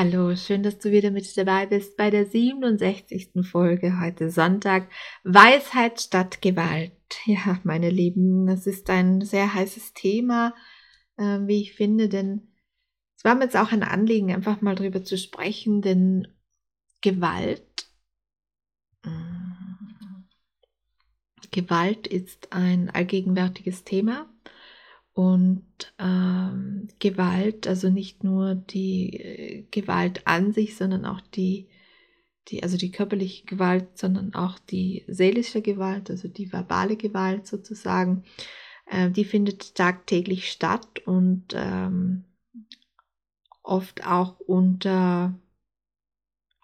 Hallo, schön, dass du wieder mit dabei bist bei der 67. Folge heute Sonntag. Weisheit statt Gewalt. Ja, meine Lieben, das ist ein sehr heißes Thema, äh, wie ich finde, denn es war mir jetzt auch ein Anliegen, einfach mal drüber zu sprechen, denn Gewalt, äh, Gewalt ist ein allgegenwärtiges Thema und ähm, Gewalt, also nicht nur die äh, Gewalt an sich, sondern auch die, die, also die körperliche Gewalt, sondern auch die seelische Gewalt, also die verbale Gewalt sozusagen, äh, die findet tagtäglich statt und ähm, oft auch unter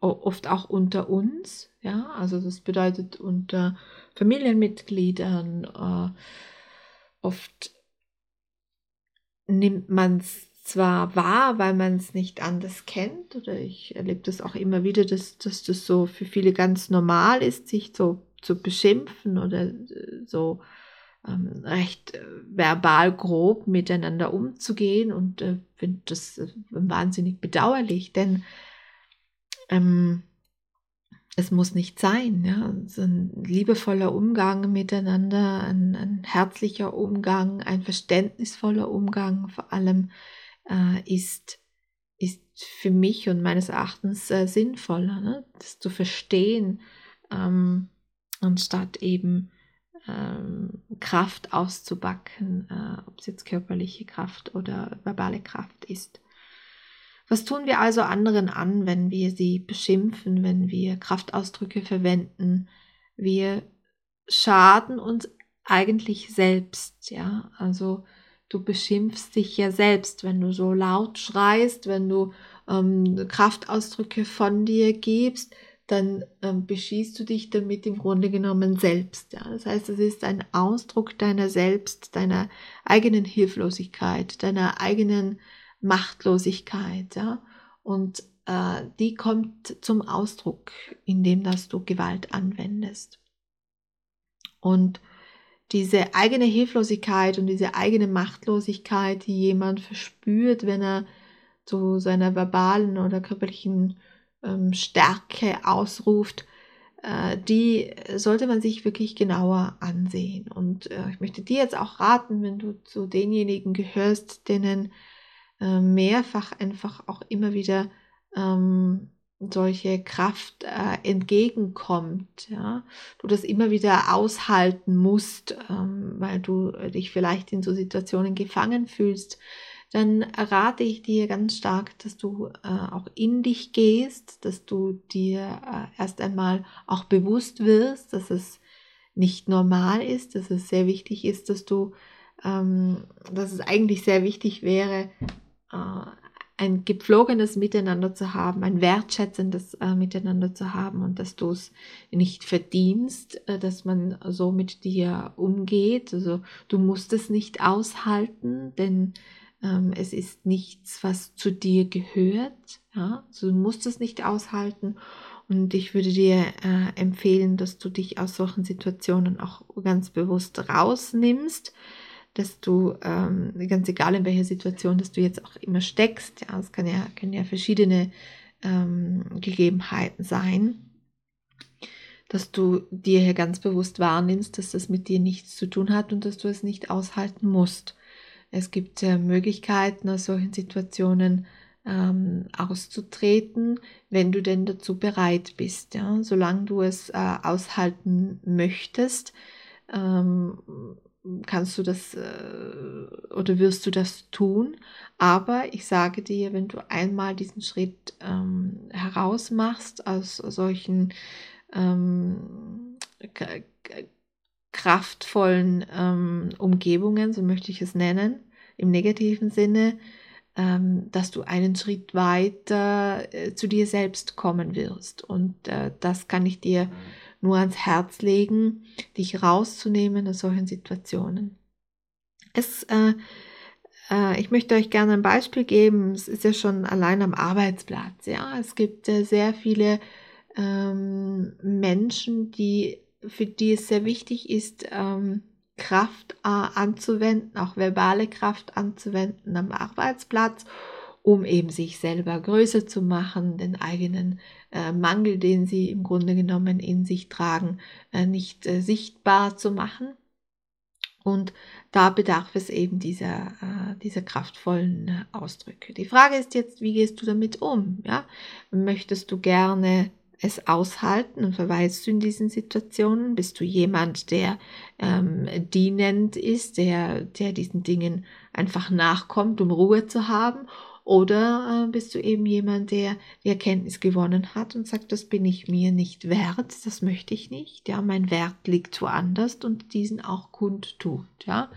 oft auch unter uns, ja, also das bedeutet unter Familienmitgliedern, äh, oft nimmt man es zwar wahr, weil man es nicht anders kennt, oder ich erlebe das auch immer wieder, dass, dass das so für viele ganz normal ist, sich so zu beschimpfen oder äh, so ähm, recht äh, verbal grob miteinander umzugehen. Und äh, finde das äh, wahnsinnig bedauerlich, denn ähm, es muss nicht sein. Ja? So ein liebevoller Umgang miteinander, ein, ein, herzlicher Umgang, ein verständnisvoller Umgang vor allem äh, ist, ist für mich und meines Erachtens äh, sinnvoller, ne? das zu verstehen, ähm, anstatt eben ähm, Kraft auszubacken, äh, ob es jetzt körperliche Kraft oder verbale Kraft ist. Was tun wir also anderen an, wenn wir sie beschimpfen, wenn wir Kraftausdrücke verwenden? Wir schaden uns eigentlich selbst, ja. Also du beschimpfst dich ja selbst, wenn du so laut schreist, wenn du ähm, Kraftausdrücke von dir gibst, dann ähm, beschießt du dich damit im Grunde genommen selbst. Ja? Das heißt, es ist ein Ausdruck deiner selbst, deiner eigenen Hilflosigkeit, deiner eigenen Machtlosigkeit, ja. Und äh, die kommt zum Ausdruck, indem dass du Gewalt anwendest. Und diese eigene Hilflosigkeit und diese eigene Machtlosigkeit, die jemand verspürt, wenn er zu seiner verbalen oder körperlichen ähm, Stärke ausruft, äh, die sollte man sich wirklich genauer ansehen. Und äh, ich möchte dir jetzt auch raten, wenn du zu denjenigen gehörst, denen äh, mehrfach einfach auch immer wieder ähm, solche Kraft äh, entgegenkommt, ja, du das immer wieder aushalten musst, ähm, weil du dich vielleicht in so Situationen gefangen fühlst, dann rate ich dir ganz stark, dass du äh, auch in dich gehst, dass du dir äh, erst einmal auch bewusst wirst, dass es nicht normal ist, dass es sehr wichtig ist, dass du, ähm, dass es eigentlich sehr wichtig wäre, äh, ein gepflogenes Miteinander zu haben, ein wertschätzendes äh, Miteinander zu haben und dass du es nicht verdienst, äh, dass man so mit dir umgeht. Also du musst es nicht aushalten, denn ähm, es ist nichts, was zu dir gehört. Ja? Also du musst es nicht aushalten. Und ich würde dir äh, empfehlen, dass du dich aus solchen Situationen auch ganz bewusst rausnimmst dass du, ähm, ganz egal in welcher Situation, dass du jetzt auch immer steckst, ja, es kann ja, können ja verschiedene ähm, Gegebenheiten sein, dass du dir hier ganz bewusst wahrnimmst, dass das mit dir nichts zu tun hat und dass du es nicht aushalten musst. Es gibt äh, Möglichkeiten aus solchen Situationen ähm, auszutreten, wenn du denn dazu bereit bist. Ja? Solange du es äh, aushalten möchtest, ähm, kannst du das äh, oder wirst du das tun. Aber ich sage dir, wenn du einmal diesen Schritt ähm, herausmachst aus solchen ähm, kraftvollen ähm, Umgebungen, so möchte ich es nennen, im negativen Sinne, ähm, dass du einen Schritt weiter äh, zu dir selbst kommen wirst. Und äh, das kann ich dir nur ans Herz legen, dich rauszunehmen aus solchen Situationen. Es, äh, äh, ich möchte euch gerne ein Beispiel geben. Es ist ja schon allein am Arbeitsplatz. Ja, es gibt äh, sehr viele ähm, Menschen, die für die es sehr wichtig ist, ähm, Kraft äh, anzuwenden, auch verbale Kraft anzuwenden am Arbeitsplatz, um eben sich selber größer zu machen, den eigenen äh, Mangel, den sie im Grunde genommen in sich tragen, äh, nicht äh, sichtbar zu machen. Und da bedarf es eben dieser, äh, dieser kraftvollen Ausdrücke. Die Frage ist jetzt, wie gehst du damit um? Ja? Möchtest du gerne es aushalten und verweilst du in diesen Situationen? Bist du jemand, der ähm, dienend ist, der, der diesen Dingen einfach nachkommt, um Ruhe zu haben? Oder äh, bist du eben jemand, der die Erkenntnis gewonnen hat und sagt, das bin ich mir nicht wert, das möchte ich nicht. Ja, mein Wert liegt woanders und diesen auch kundtut. Ja.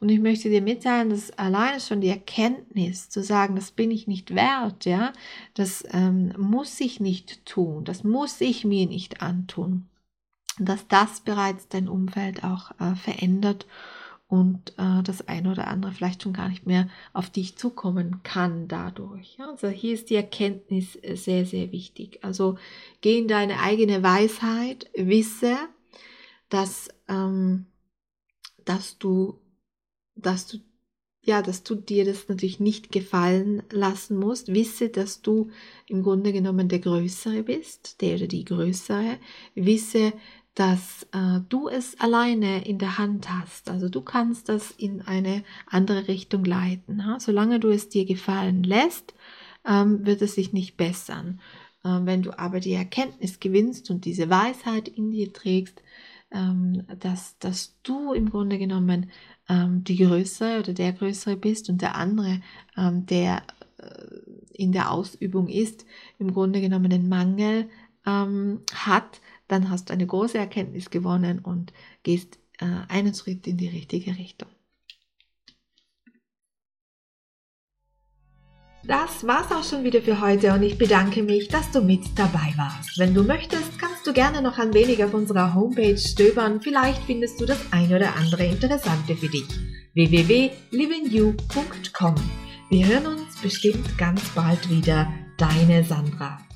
Und ich möchte dir mitteilen, dass alleine schon die Erkenntnis zu sagen, das bin ich nicht wert, ja, das ähm, muss ich nicht tun, das muss ich mir nicht antun, dass das bereits dein Umfeld auch äh, verändert und äh, das eine oder andere vielleicht schon gar nicht mehr auf dich zukommen kann dadurch. Ja? Also hier ist die Erkenntnis äh, sehr, sehr wichtig. Also geh in deine eigene Weisheit, wisse, dass, ähm, dass du dass du ja, dass du dir das natürlich nicht gefallen lassen musst. Wisse, dass du im Grunde genommen der Größere bist, der oder die Größere. Wisse, dass äh, du es alleine in der Hand hast. Also du kannst das in eine andere Richtung leiten. Ha? Solange du es dir gefallen lässt, ähm, wird es sich nicht bessern. Ähm, wenn du aber die Erkenntnis gewinnst und diese Weisheit in dir trägst, ähm, dass, dass du im Grunde genommen ähm, die Größere oder der Größere bist und der andere, ähm, der äh, in der Ausübung ist, im Grunde genommen den Mangel ähm, hat, dann hast du eine große Erkenntnis gewonnen und gehst äh, einen Schritt in die richtige Richtung. Das war's auch schon wieder für heute und ich bedanke mich, dass du mit dabei warst. Wenn du möchtest, kannst du gerne noch ein wenig auf unserer Homepage stöbern. Vielleicht findest du das ein oder andere Interessante für dich. www.livingyou.com Wir hören uns bestimmt ganz bald wieder. Deine Sandra.